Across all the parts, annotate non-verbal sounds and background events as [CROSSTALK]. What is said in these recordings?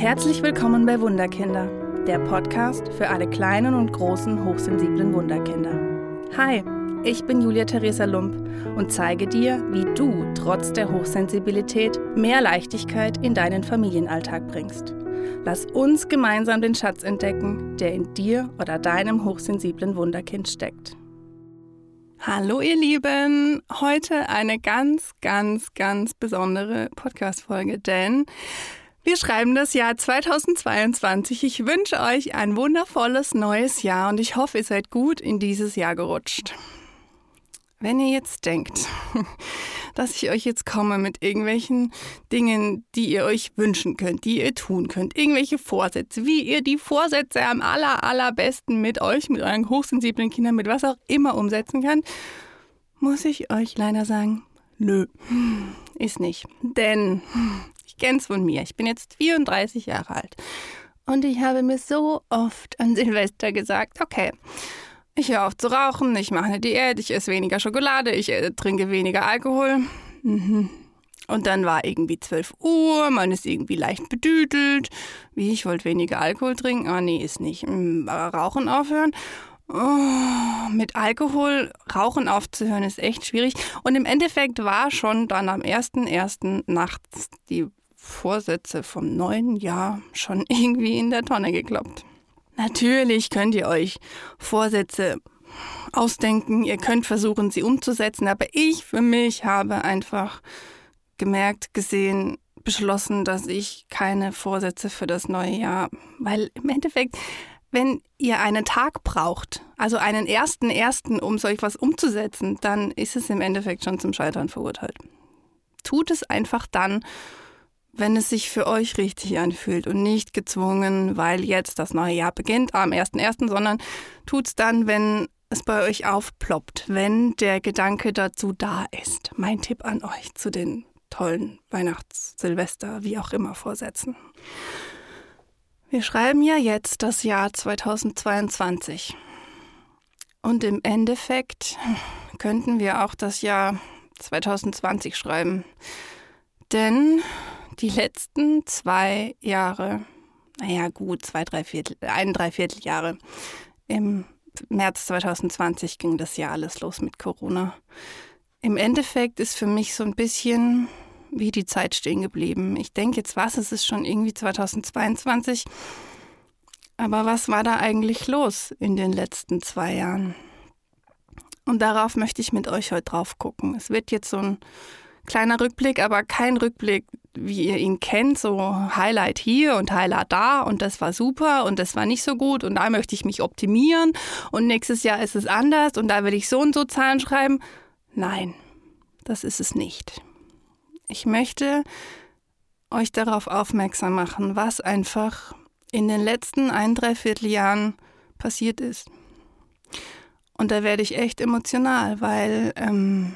Herzlich willkommen bei Wunderkinder, der Podcast für alle kleinen und großen hochsensiblen Wunderkinder. Hi, ich bin Julia Theresa Lump und zeige dir, wie du trotz der Hochsensibilität mehr Leichtigkeit in deinen Familienalltag bringst. Lass uns gemeinsam den Schatz entdecken, der in dir oder deinem hochsensiblen Wunderkind steckt. Hallo ihr Lieben, heute eine ganz, ganz, ganz besondere Podcast-Folge, denn wir schreiben das Jahr 2022. Ich wünsche euch ein wundervolles neues Jahr und ich hoffe, ihr seid gut in dieses Jahr gerutscht. Wenn ihr jetzt denkt, [LAUGHS] dass ich euch jetzt komme mit irgendwelchen Dingen, die ihr euch wünschen könnt, die ihr tun könnt, irgendwelche Vorsätze, wie ihr die Vorsätze am aller, allerbesten mit euch, mit euren hochsensiblen Kindern, mit was auch immer umsetzen könnt, muss ich euch leider sagen, nö, ist nicht. Denn kenn's von mir, ich bin jetzt 34 Jahre alt und ich habe mir so oft an Silvester gesagt, okay, ich höre auf zu rauchen, ich mache eine Diät, ich esse weniger Schokolade, ich äh, trinke weniger Alkohol. Mhm. Und dann war irgendwie 12 Uhr, man ist irgendwie leicht bedüdelt. Wie, ich wollte weniger Alkohol trinken? Ah, nee, ist nicht. Hm, rauchen aufhören? Oh, mit Alkohol Rauchen aufzuhören ist echt schwierig. Und im Endeffekt war schon dann am 1.1. nachts die Vorsätze vom neuen Jahr schon [LAUGHS] irgendwie in der Tonne gekloppt. Natürlich könnt ihr euch Vorsätze ausdenken, ihr könnt versuchen, sie umzusetzen, aber ich für mich habe einfach gemerkt, gesehen, beschlossen, dass ich keine Vorsätze für das neue Jahr, weil im Endeffekt, wenn ihr einen Tag braucht, also einen ersten ersten, um solch was umzusetzen, dann ist es im Endeffekt schon zum Scheitern verurteilt. Tut es einfach dann, wenn es sich für euch richtig anfühlt und nicht gezwungen, weil jetzt das neue Jahr beginnt am 1.1., sondern tut's dann, wenn es bei euch aufploppt, wenn der Gedanke dazu da ist. Mein Tipp an euch zu den tollen Weihnachts-, Silvester-, wie auch immer Vorsätzen. Wir schreiben ja jetzt das Jahr 2022. Und im Endeffekt könnten wir auch das Jahr 2020 schreiben. Denn die letzten zwei Jahre, naja gut, zwei, drei Viertel, ein, drei Vierteljahre, im März 2020 ging das ja alles los mit Corona. Im Endeffekt ist für mich so ein bisschen wie die Zeit stehen geblieben. Ich denke jetzt, was, es ist schon irgendwie 2022. Aber was war da eigentlich los in den letzten zwei Jahren? Und darauf möchte ich mit euch heute drauf gucken. Es wird jetzt so ein kleiner Rückblick, aber kein Rückblick, wie ihr ihn kennt, so Highlight hier und Highlight da und das war super und das war nicht so gut und da möchte ich mich optimieren und nächstes Jahr ist es anders und da will ich so und so Zahlen schreiben. Nein, das ist es nicht. Ich möchte euch darauf aufmerksam machen, was einfach in den letzten ein, dreiviertel Jahren passiert ist. Und da werde ich echt emotional, weil ähm,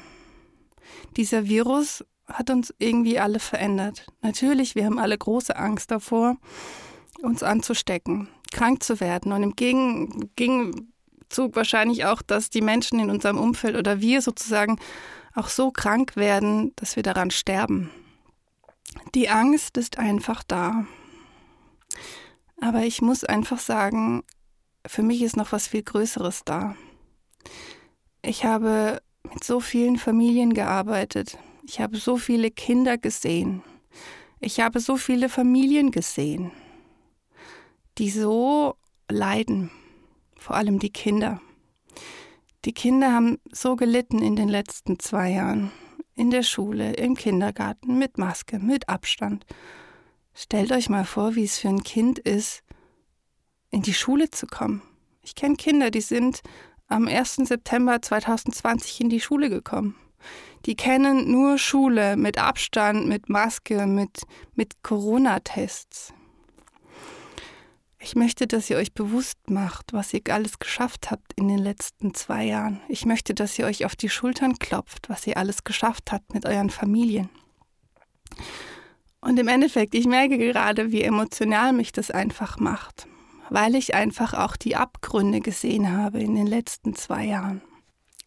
dieser Virus hat uns irgendwie alle verändert. Natürlich, wir haben alle große Angst davor, uns anzustecken, krank zu werden und im Gegenzug wahrscheinlich auch, dass die Menschen in unserem Umfeld oder wir sozusagen auch so krank werden, dass wir daran sterben. Die Angst ist einfach da. Aber ich muss einfach sagen, für mich ist noch was viel Größeres da. Ich habe mit so vielen Familien gearbeitet. Ich habe so viele Kinder gesehen. Ich habe so viele Familien gesehen, die so leiden, vor allem die Kinder. Die Kinder haben so gelitten in den letzten zwei Jahren. In der Schule, im Kindergarten, mit Maske, mit Abstand. Stellt euch mal vor, wie es für ein Kind ist, in die Schule zu kommen. Ich kenne Kinder, die sind am 1. September 2020 in die Schule gekommen. Die kennen nur Schule mit Abstand, mit Maske, mit, mit Corona-Tests. Ich möchte, dass ihr euch bewusst macht, was ihr alles geschafft habt in den letzten zwei Jahren. Ich möchte, dass ihr euch auf die Schultern klopft, was ihr alles geschafft habt mit euren Familien. Und im Endeffekt, ich merke gerade, wie emotional mich das einfach macht weil ich einfach auch die Abgründe gesehen habe in den letzten zwei Jahren.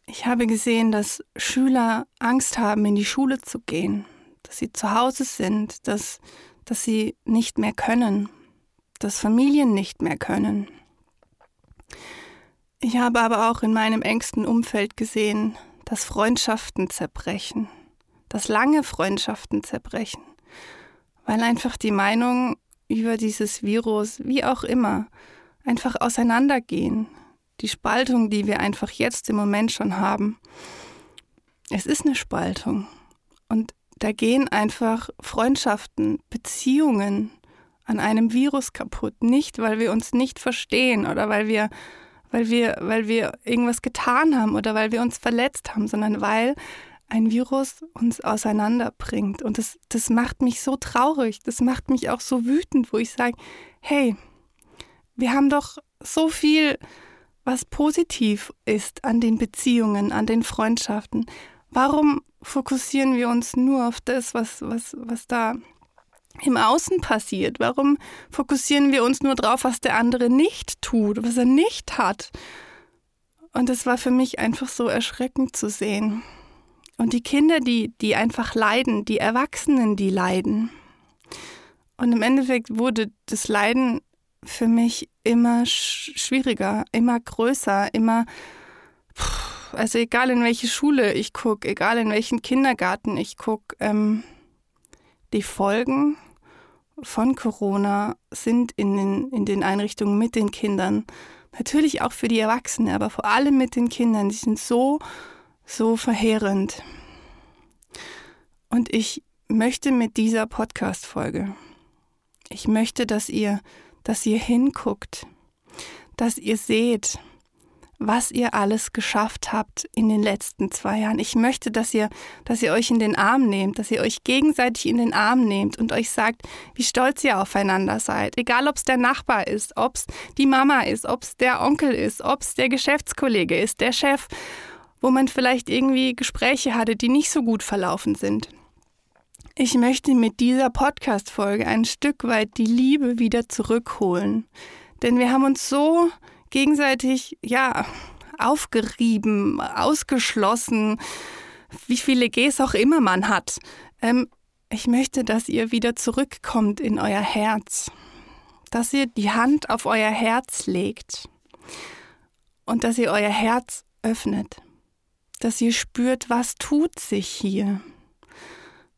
Ich habe gesehen, dass Schüler Angst haben, in die Schule zu gehen, dass sie zu Hause sind, dass dass sie nicht mehr können, dass Familien nicht mehr können. Ich habe aber auch in meinem engsten Umfeld gesehen, dass Freundschaften zerbrechen, dass lange Freundschaften zerbrechen, weil einfach die Meinung über dieses Virus, wie auch immer, einfach auseinandergehen. Die Spaltung, die wir einfach jetzt im Moment schon haben, es ist eine Spaltung. Und da gehen einfach Freundschaften, Beziehungen an einem Virus kaputt. Nicht, weil wir uns nicht verstehen oder weil wir, weil wir, weil wir irgendwas getan haben oder weil wir uns verletzt haben, sondern weil ein Virus uns auseinanderbringt. Und das, das macht mich so traurig, das macht mich auch so wütend, wo ich sage, hey, wir haben doch so viel, was positiv ist an den Beziehungen, an den Freundschaften. Warum fokussieren wir uns nur auf das, was, was, was da im Außen passiert? Warum fokussieren wir uns nur drauf, was der andere nicht tut, was er nicht hat? Und es war für mich einfach so erschreckend zu sehen. Und die Kinder, die, die einfach leiden, die Erwachsenen, die leiden. Und im Endeffekt wurde das Leiden für mich immer schwieriger, immer größer, immer, also egal in welche Schule ich gucke, egal in welchen Kindergarten ich gucke, ähm, die Folgen von Corona sind in den, in den Einrichtungen mit den Kindern, natürlich auch für die Erwachsenen, aber vor allem mit den Kindern, die sind so, so verheerend. Und ich möchte mit dieser Podcast-Folge, ich möchte, dass ihr, dass ihr hinguckt, dass ihr seht, was ihr alles geschafft habt in den letzten zwei Jahren. Ich möchte, dass ihr, dass ihr euch in den Arm nehmt, dass ihr euch gegenseitig in den Arm nehmt und euch sagt, wie stolz ihr aufeinander seid. Egal, ob es der Nachbar ist, ob es die Mama ist, ob es der Onkel ist, ob es der Geschäftskollege ist, der Chef, wo man vielleicht irgendwie Gespräche hatte, die nicht so gut verlaufen sind. Ich möchte mit dieser Podcast-Folge ein Stück weit die Liebe wieder zurückholen. Denn wir haben uns so gegenseitig, ja, aufgerieben, ausgeschlossen, wie viele Gs auch immer man hat. Ähm, ich möchte, dass ihr wieder zurückkommt in euer Herz, dass ihr die Hand auf euer Herz legt und dass ihr euer Herz öffnet, dass ihr spürt, was tut sich hier.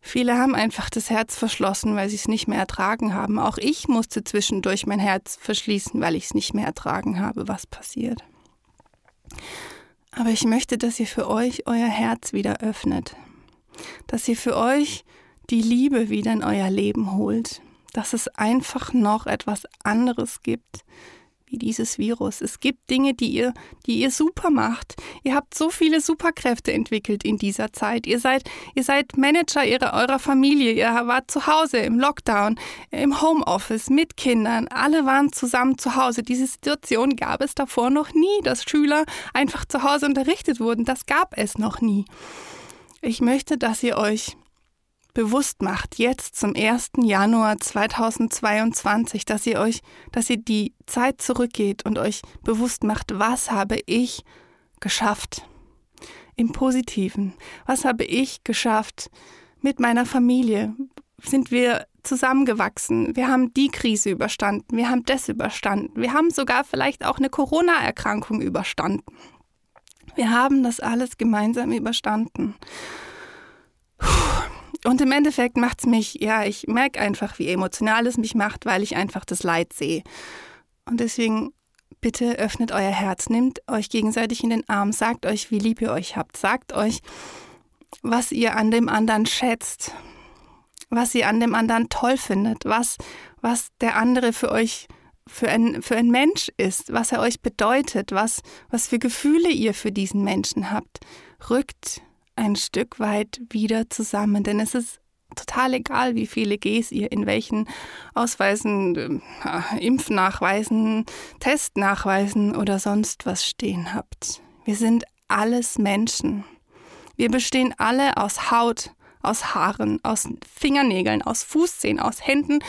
Viele haben einfach das Herz verschlossen, weil sie es nicht mehr ertragen haben. Auch ich musste zwischendurch mein Herz verschließen, weil ich es nicht mehr ertragen habe, was passiert. Aber ich möchte, dass ihr für euch euer Herz wieder öffnet, dass ihr für euch die Liebe wieder in euer Leben holt, dass es einfach noch etwas anderes gibt, wie dieses Virus. Es gibt Dinge, die ihr, die ihr super macht. Ihr habt so viele Superkräfte entwickelt in dieser Zeit. Ihr seid, ihr seid Manager ihrer, eurer Familie. Ihr wart zu Hause im Lockdown, im Homeoffice mit Kindern. Alle waren zusammen zu Hause. Diese Situation gab es davor noch nie, dass Schüler einfach zu Hause unterrichtet wurden. Das gab es noch nie. Ich möchte, dass ihr euch bewusst macht, jetzt zum 1. Januar 2022, dass ihr euch, dass ihr die Zeit zurückgeht und euch bewusst macht, was habe ich geschafft? Im Positiven. Was habe ich geschafft mit meiner Familie? Sind wir zusammengewachsen? Wir haben die Krise überstanden. Wir haben das überstanden. Wir haben sogar vielleicht auch eine Corona-Erkrankung überstanden. Wir haben das alles gemeinsam überstanden. Und im Endeffekt macht es mich, ja, ich merke einfach, wie emotional es mich macht, weil ich einfach das Leid sehe. Und deswegen bitte öffnet euer Herz, nehmt euch gegenseitig in den Arm, sagt euch, wie lieb ihr euch habt, sagt euch, was ihr an dem anderen schätzt, was ihr an dem anderen toll findet, was, was der andere für euch für ein, für ein Mensch ist, was er euch bedeutet, was, was für Gefühle ihr für diesen Menschen habt. Rückt ein Stück weit wieder zusammen, denn es ist total egal, wie viele Gs ihr in welchen Ausweisen, äh, Impfnachweisen, Testnachweisen oder sonst was stehen habt. Wir sind alles Menschen. Wir bestehen alle aus Haut, aus Haaren, aus Fingernägeln, aus Fußzehen, aus Händen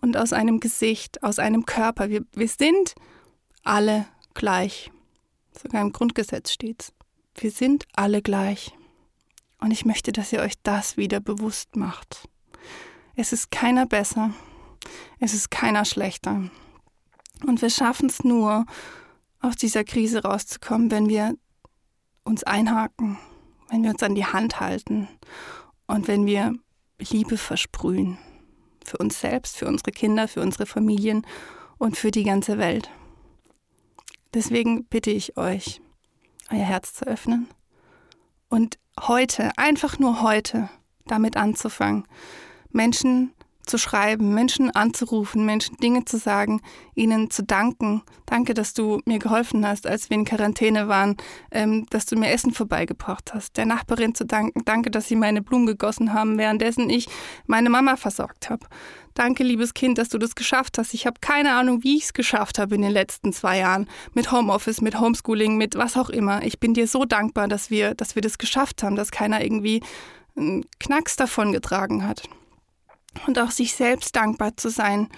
und aus einem Gesicht, aus einem Körper. Wir, wir sind alle gleich. Sogar im Grundgesetz steht's. Wir sind alle gleich. Und ich möchte, dass ihr euch das wieder bewusst macht. Es ist keiner besser. Es ist keiner schlechter. Und wir schaffen es nur, aus dieser Krise rauszukommen, wenn wir uns einhaken, wenn wir uns an die Hand halten und wenn wir Liebe versprühen. Für uns selbst, für unsere Kinder, für unsere Familien und für die ganze Welt. Deswegen bitte ich euch, euer Herz zu öffnen und heute, einfach nur heute, damit anzufangen, Menschen zu schreiben, Menschen anzurufen, Menschen Dinge zu sagen, ihnen zu danken. Danke, dass du mir geholfen hast, als wir in Quarantäne waren, ähm, dass du mir Essen vorbeigebracht hast. Der Nachbarin zu danken. Danke, dass sie meine Blumen gegossen haben, währenddessen ich meine Mama versorgt habe. Danke, liebes Kind, dass du das geschafft hast. Ich habe keine Ahnung, wie ich es geschafft habe in den letzten zwei Jahren. Mit Homeoffice, mit Homeschooling, mit was auch immer. Ich bin dir so dankbar, dass wir, dass wir das geschafft haben, dass keiner irgendwie einen Knacks davon getragen hat und auch sich selbst dankbar zu sein,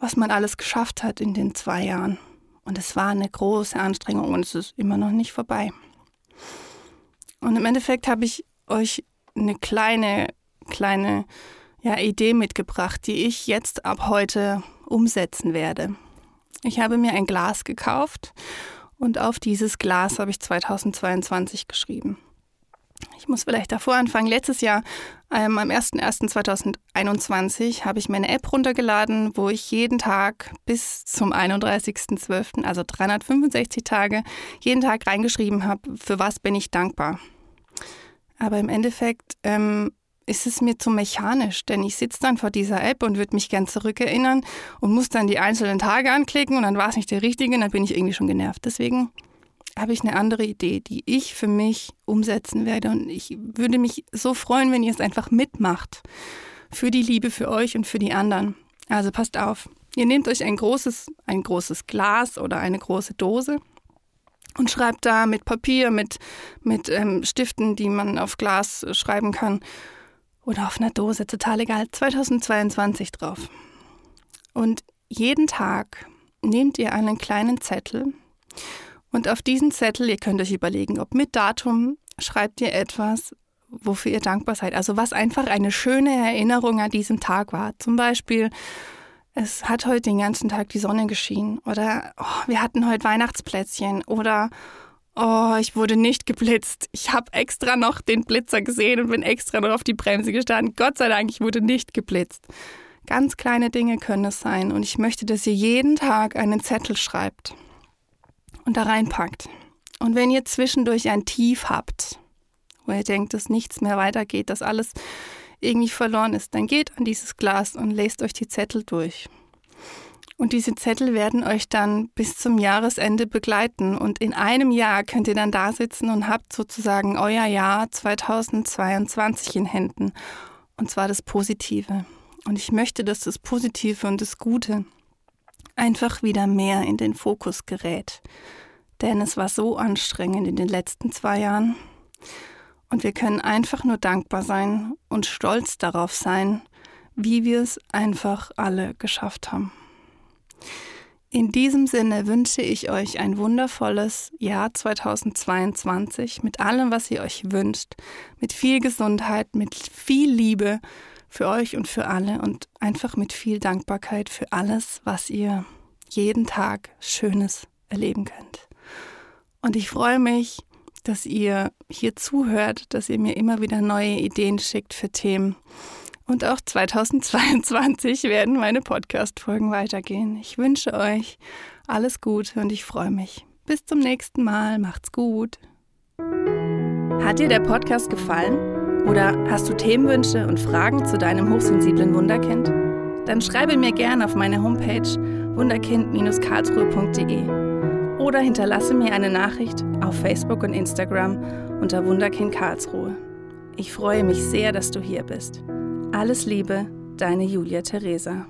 was man alles geschafft hat in den zwei Jahren. Und es war eine große Anstrengung und es ist immer noch nicht vorbei. Und im Endeffekt habe ich euch eine kleine, kleine ja, Idee mitgebracht, die ich jetzt ab heute umsetzen werde. Ich habe mir ein Glas gekauft und auf dieses Glas habe ich 2022 geschrieben. Ich muss vielleicht davor anfangen. Letztes Jahr, ähm, am 01.01.2021, habe ich meine App runtergeladen, wo ich jeden Tag bis zum 31.12., also 365 Tage, jeden Tag reingeschrieben habe, für was bin ich dankbar. Aber im Endeffekt ähm, ist es mir zu mechanisch, denn ich sitze dann vor dieser App und würde mich gern zurückerinnern und muss dann die einzelnen Tage anklicken und dann war es nicht der richtige und dann bin ich irgendwie schon genervt. Deswegen habe ich eine andere Idee, die ich für mich umsetzen werde. Und ich würde mich so freuen, wenn ihr es einfach mitmacht. Für die Liebe, für euch und für die anderen. Also passt auf. Ihr nehmt euch ein großes, ein großes Glas oder eine große Dose und schreibt da mit Papier, mit, mit ähm, Stiften, die man auf Glas schreiben kann oder auf einer Dose, total egal, 2022 drauf. Und jeden Tag nehmt ihr einen kleinen Zettel und auf diesen Zettel, ihr könnt euch überlegen, ob mit Datum, schreibt ihr etwas, wofür ihr dankbar seid. Also was einfach eine schöne Erinnerung an diesem Tag war. Zum Beispiel, es hat heute den ganzen Tag die Sonne geschienen oder oh, wir hatten heute Weihnachtsplätzchen oder oh, ich wurde nicht geblitzt. Ich habe extra noch den Blitzer gesehen und bin extra noch auf die Bremse gestanden. Gott sei Dank, ich wurde nicht geblitzt. Ganz kleine Dinge können es sein und ich möchte, dass ihr jeden Tag einen Zettel schreibt und da reinpackt. Und wenn ihr zwischendurch ein Tief habt, wo ihr denkt, dass nichts mehr weitergeht, dass alles irgendwie verloren ist, dann geht an dieses Glas und lest euch die Zettel durch. Und diese Zettel werden euch dann bis zum Jahresende begleiten. Und in einem Jahr könnt ihr dann da sitzen und habt sozusagen euer Jahr 2022 in Händen. Und zwar das Positive. Und ich möchte, dass das Positive und das Gute einfach wieder mehr in den Fokus gerät. Denn es war so anstrengend in den letzten zwei Jahren. Und wir können einfach nur dankbar sein und stolz darauf sein, wie wir es einfach alle geschafft haben. In diesem Sinne wünsche ich euch ein wundervolles Jahr 2022 mit allem, was ihr euch wünscht, mit viel Gesundheit, mit viel Liebe für euch und für alle und einfach mit viel Dankbarkeit für alles, was ihr jeden Tag Schönes erleben könnt. Und ich freue mich, dass ihr hier zuhört, dass ihr mir immer wieder neue Ideen schickt für Themen. Und auch 2022 [LAUGHS] werden meine Podcast-Folgen weitergehen. Ich wünsche euch alles Gute und ich freue mich. Bis zum nächsten Mal. Macht's gut. Hat dir der Podcast gefallen? Oder hast du Themenwünsche und Fragen zu deinem hochsensiblen Wunderkind? Dann schreibe mir gerne auf meine Homepage wunderkind-karlsruhe.de oder hinterlasse mir eine Nachricht auf Facebook und Instagram unter Wunderkind Karlsruhe. Ich freue mich sehr, dass du hier bist. Alles Liebe, deine Julia Theresa.